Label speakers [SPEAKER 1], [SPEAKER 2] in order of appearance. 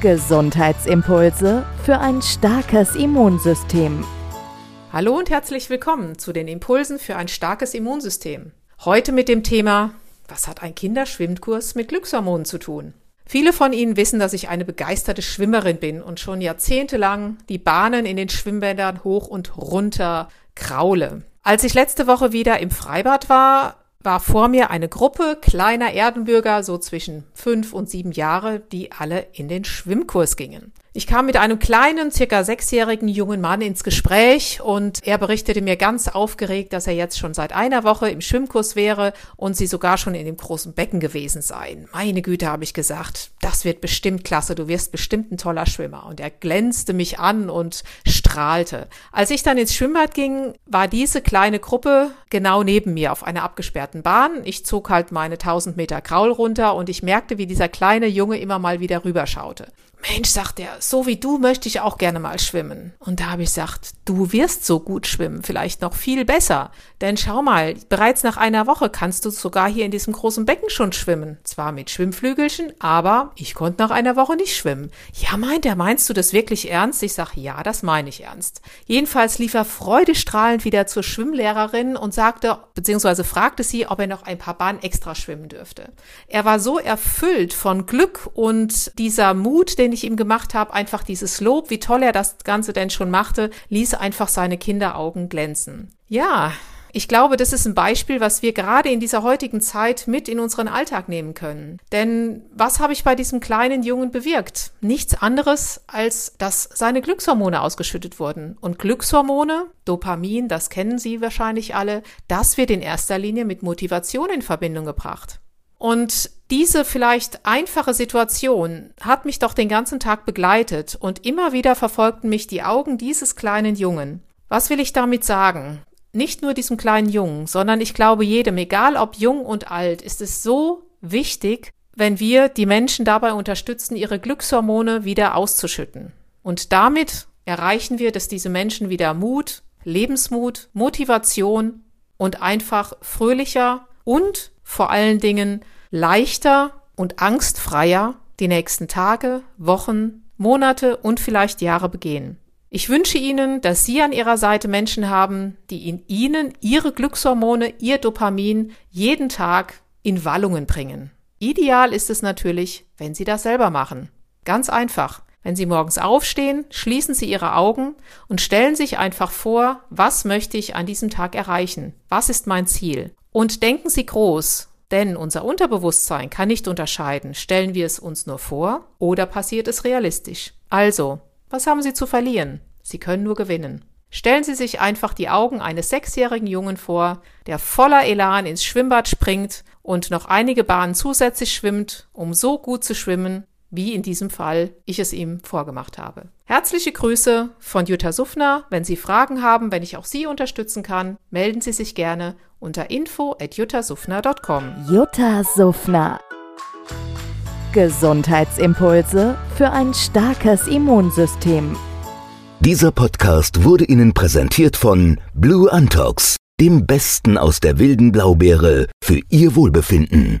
[SPEAKER 1] Gesundheitsimpulse für ein starkes Immunsystem.
[SPEAKER 2] Hallo und herzlich willkommen zu den Impulsen für ein starkes Immunsystem. Heute mit dem Thema, was hat ein Kinderschwimmkurs mit Glückshormonen zu tun? Viele von Ihnen wissen, dass ich eine begeisterte Schwimmerin bin und schon jahrzehntelang die Bahnen in den Schwimmbädern hoch und runter kraule. Als ich letzte Woche wieder im Freibad war, war vor mir eine Gruppe kleiner Erdenbürger, so zwischen fünf und sieben Jahre, die alle in den Schwimmkurs gingen. Ich kam mit einem kleinen, circa sechsjährigen jungen Mann ins Gespräch und er berichtete mir ganz aufgeregt, dass er jetzt schon seit einer Woche im Schwimmkurs wäre und sie sogar schon in dem großen Becken gewesen seien. Meine Güte, habe ich gesagt, das wird bestimmt klasse, du wirst bestimmt ein toller Schwimmer. Und er glänzte mich an und strahlte. Als ich dann ins Schwimmbad ging, war diese kleine Gruppe genau neben mir auf einer abgesperrten Bahn. Ich zog halt meine 1000 Meter Kraul runter und ich merkte, wie dieser kleine Junge immer mal wieder rüberschaute. Mensch, sagt er, so wie du möchte ich auch gerne mal schwimmen. Und da habe ich gesagt, du wirst so gut schwimmen, vielleicht noch viel besser. Denn schau mal, bereits nach einer Woche kannst du sogar hier in diesem großen Becken schon schwimmen. Zwar mit Schwimmflügelchen, aber ich konnte nach einer Woche nicht schwimmen. Ja, meint er, meinst du das wirklich ernst? Ich sage, ja, das meine ich ernst. Jedenfalls lief er freudestrahlend wieder zur Schwimmlehrerin und sagte, beziehungsweise fragte sie, ob er noch ein paar Bahnen extra schwimmen dürfte. Er war so erfüllt von Glück und dieser Mut, den ich ihm gemacht habe, einfach dieses Lob, wie toll er das Ganze denn schon machte, ließ einfach seine Kinderaugen glänzen. Ja, ich glaube, das ist ein Beispiel, was wir gerade in dieser heutigen Zeit mit in unseren Alltag nehmen können. Denn was habe ich bei diesem kleinen Jungen bewirkt? Nichts anderes, als dass seine Glückshormone ausgeschüttet wurden. Und Glückshormone, Dopamin, das kennen Sie wahrscheinlich alle, das wird in erster Linie mit Motivation in Verbindung gebracht. Und diese vielleicht einfache Situation hat mich doch den ganzen Tag begleitet und immer wieder verfolgten mich die Augen dieses kleinen Jungen. Was will ich damit sagen? nicht nur diesem kleinen Jungen, sondern ich glaube jedem, egal ob jung und alt, ist es so wichtig, wenn wir die Menschen dabei unterstützen, ihre Glückshormone wieder auszuschütten. Und damit erreichen wir, dass diese Menschen wieder Mut, Lebensmut, Motivation und einfach fröhlicher und vor allen Dingen leichter und angstfreier die nächsten Tage, Wochen, Monate und vielleicht Jahre begehen. Ich wünsche Ihnen, dass Sie an Ihrer Seite Menschen haben, die in Ihnen Ihre Glückshormone, Ihr Dopamin jeden Tag in Wallungen bringen. Ideal ist es natürlich, wenn Sie das selber machen. Ganz einfach. Wenn Sie morgens aufstehen, schließen Sie Ihre Augen und stellen sich einfach vor, was möchte ich an diesem Tag erreichen? Was ist mein Ziel? Und denken Sie groß, denn unser Unterbewusstsein kann nicht unterscheiden, stellen wir es uns nur vor oder passiert es realistisch. Also, was haben Sie zu verlieren? Sie können nur gewinnen. Stellen Sie sich einfach die Augen eines sechsjährigen Jungen vor, der voller Elan ins Schwimmbad springt und noch einige Bahnen zusätzlich schwimmt, um so gut zu schwimmen, wie in diesem Fall ich es ihm vorgemacht habe. Herzliche Grüße von Jutta Suffner. Wenn Sie Fragen haben, wenn ich auch Sie unterstützen kann, melden Sie sich gerne unter info at juttasuffner.com.
[SPEAKER 1] Jutta Suffner Gesundheitsimpulse für ein starkes Immunsystem.
[SPEAKER 3] Dieser Podcast wurde Ihnen präsentiert von Blue Antox, dem Besten aus der wilden Blaubeere für Ihr Wohlbefinden.